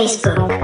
Facebook.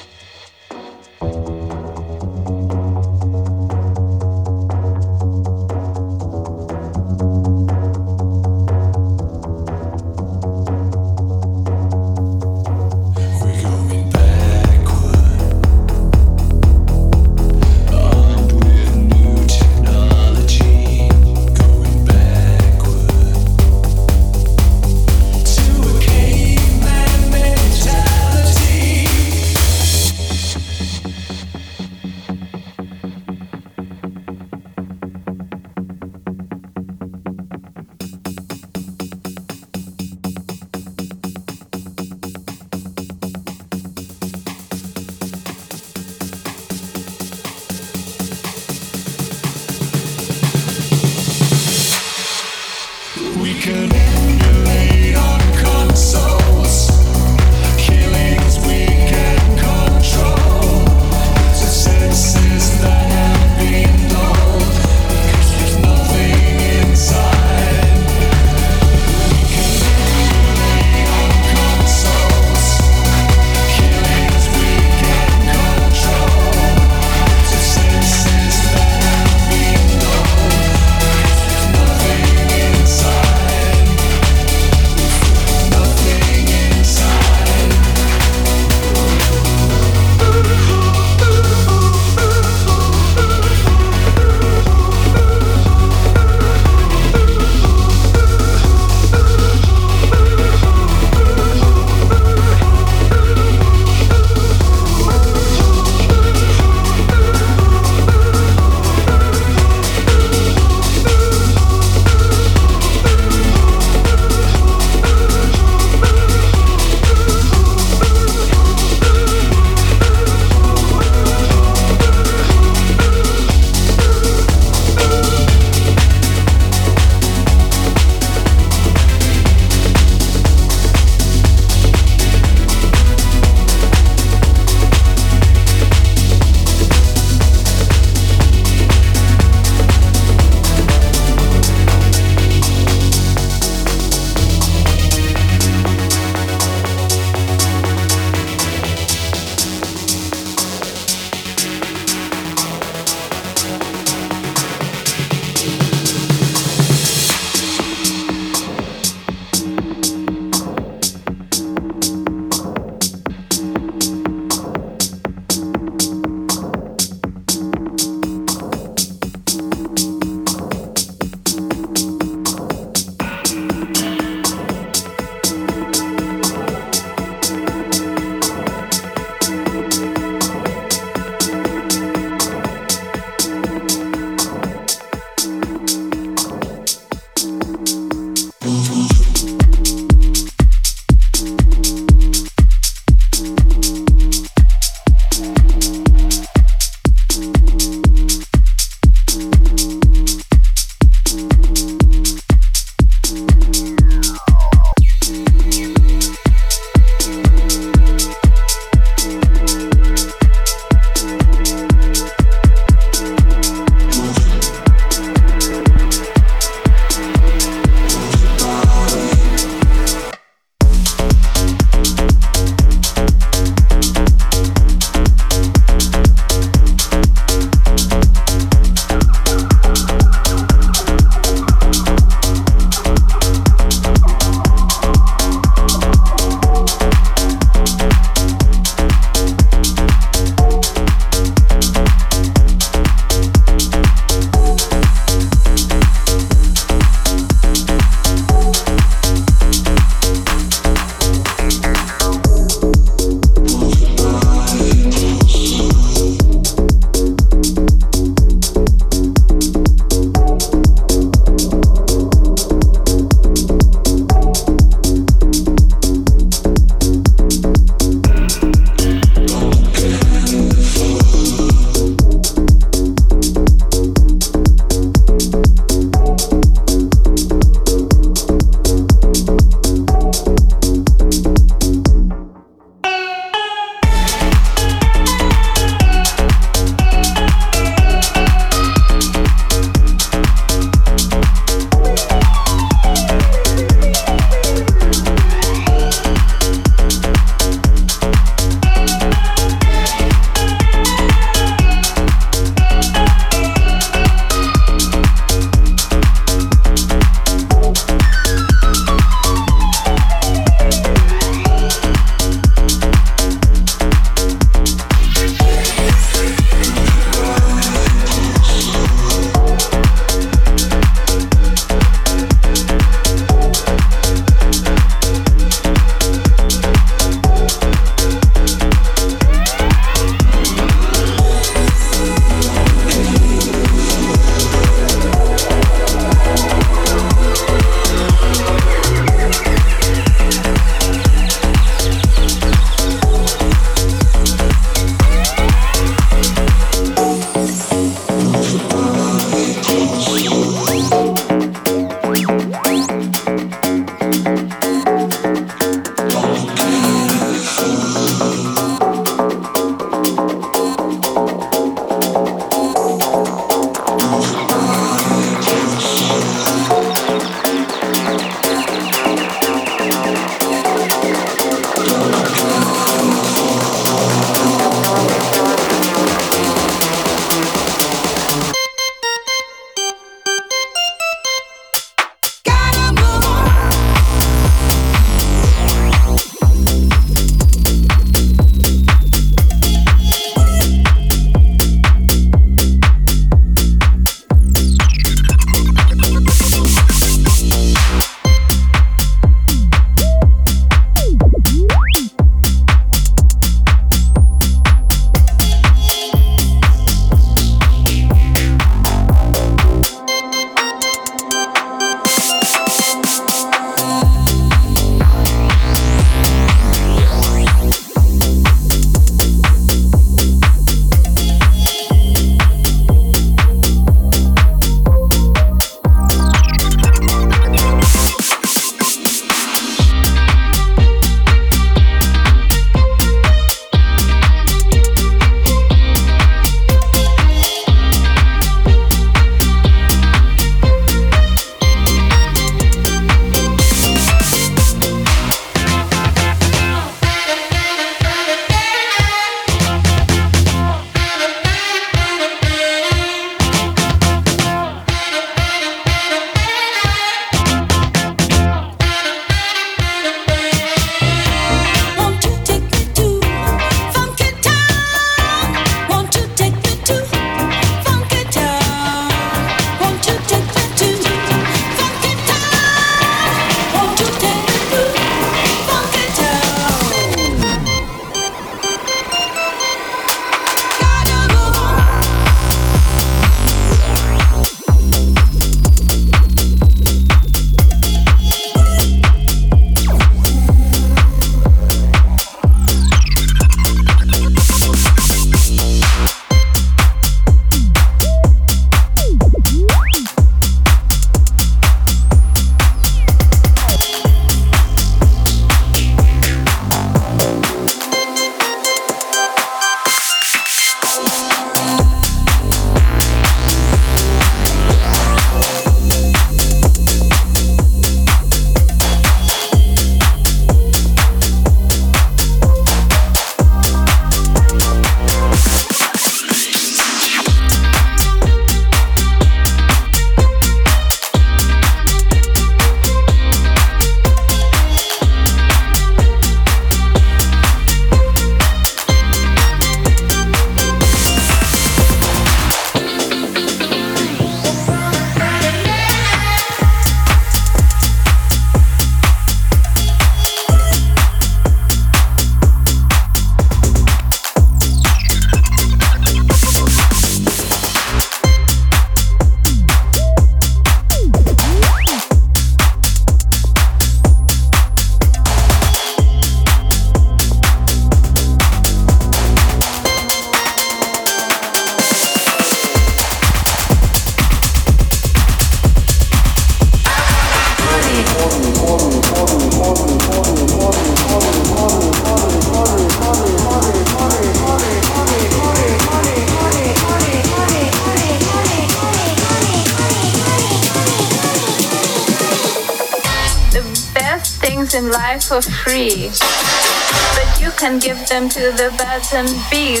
Can give them to the birds and bees.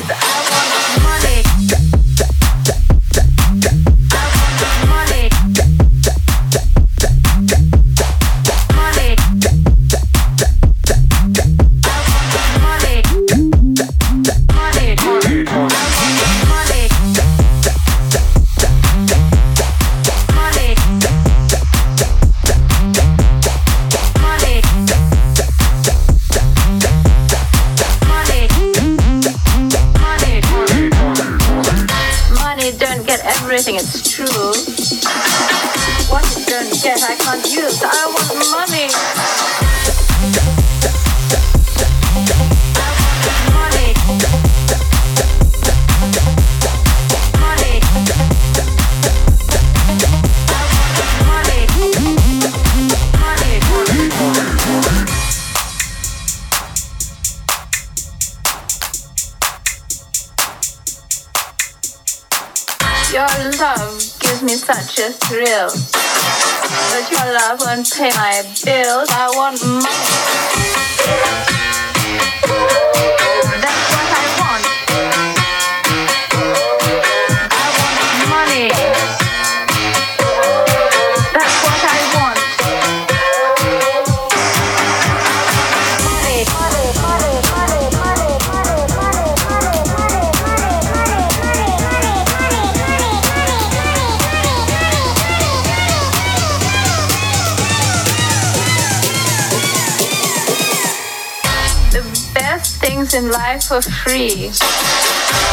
Everything is true. What you don't get, I can't use. I want money. Such a thrill. But your love won't pay my bills. I want money. For free.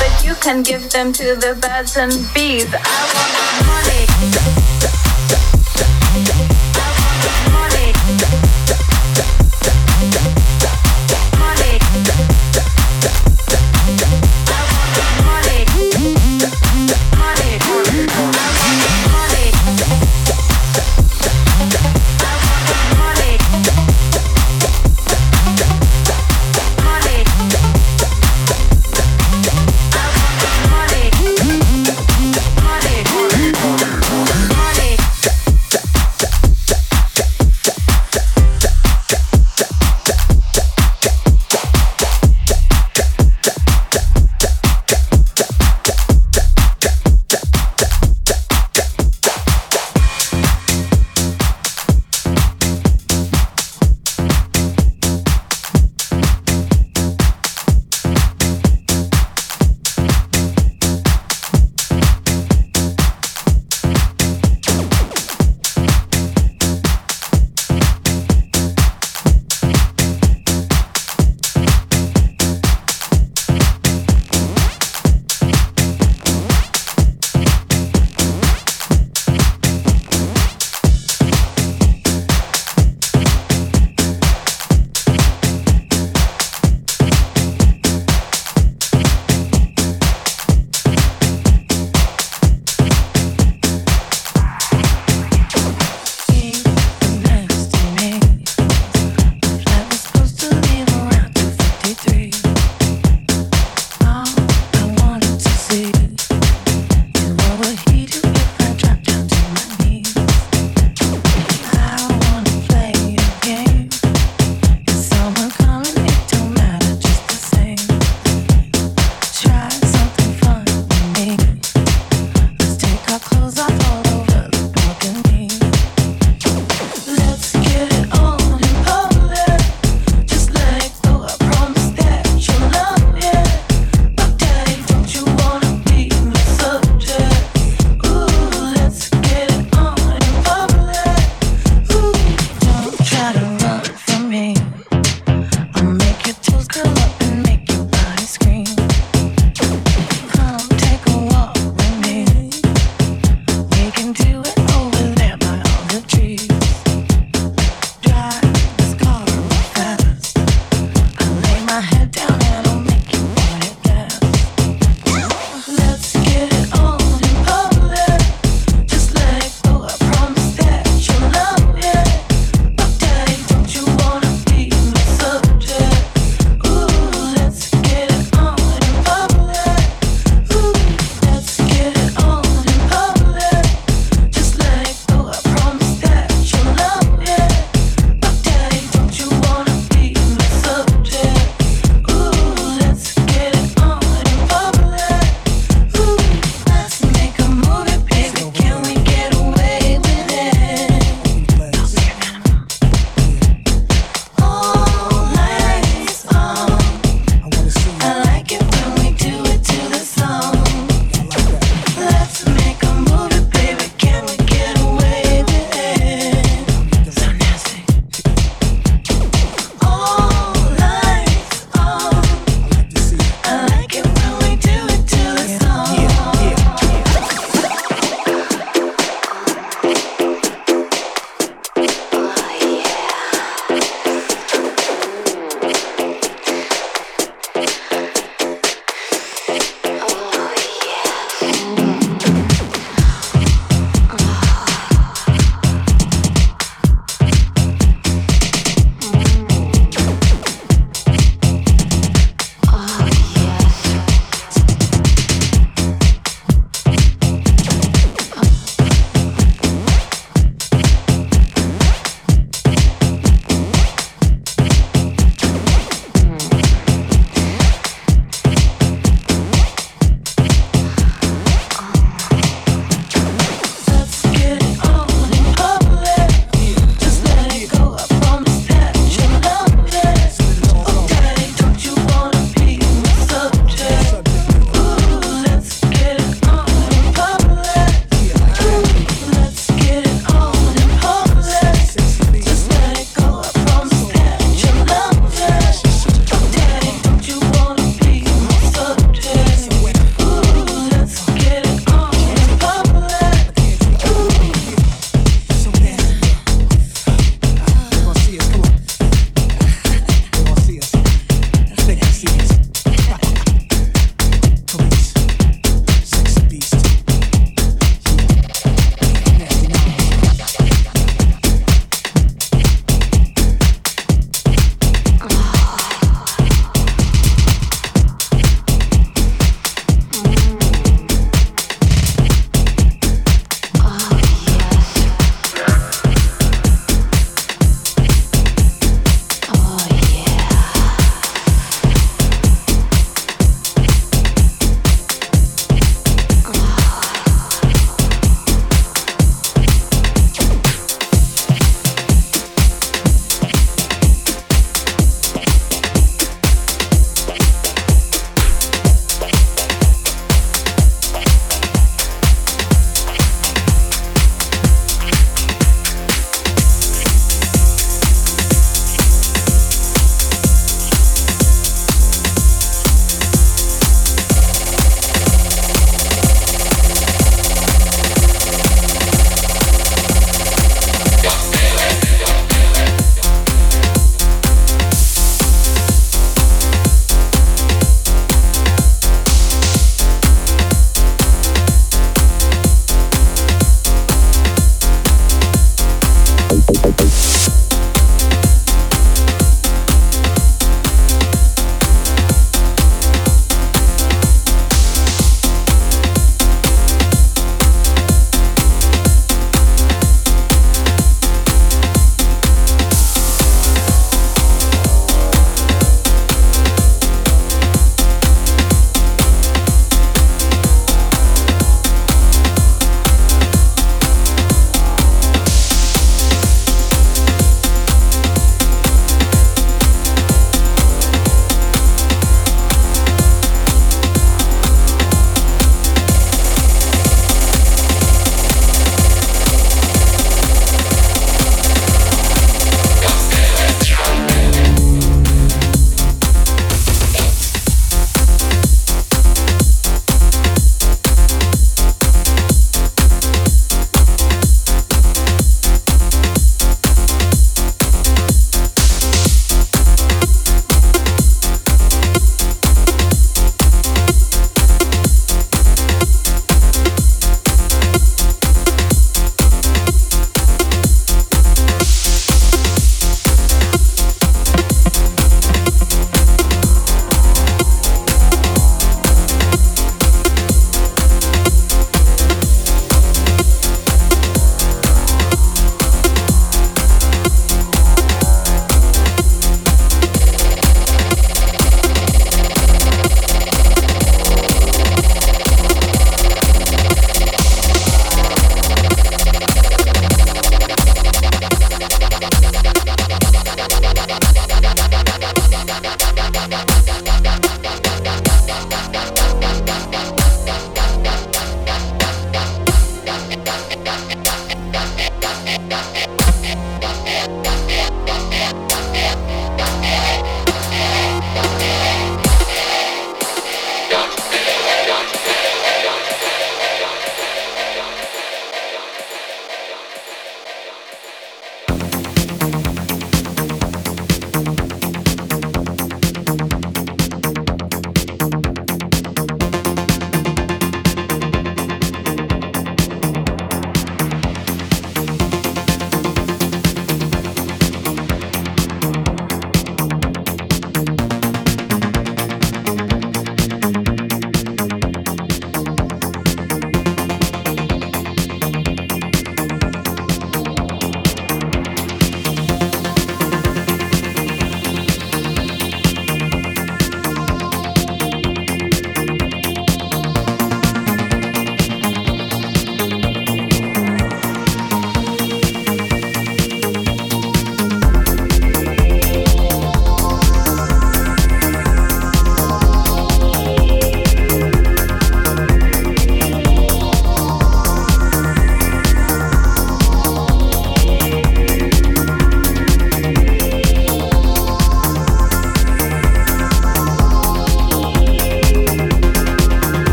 But you can give them to the birds and bees. I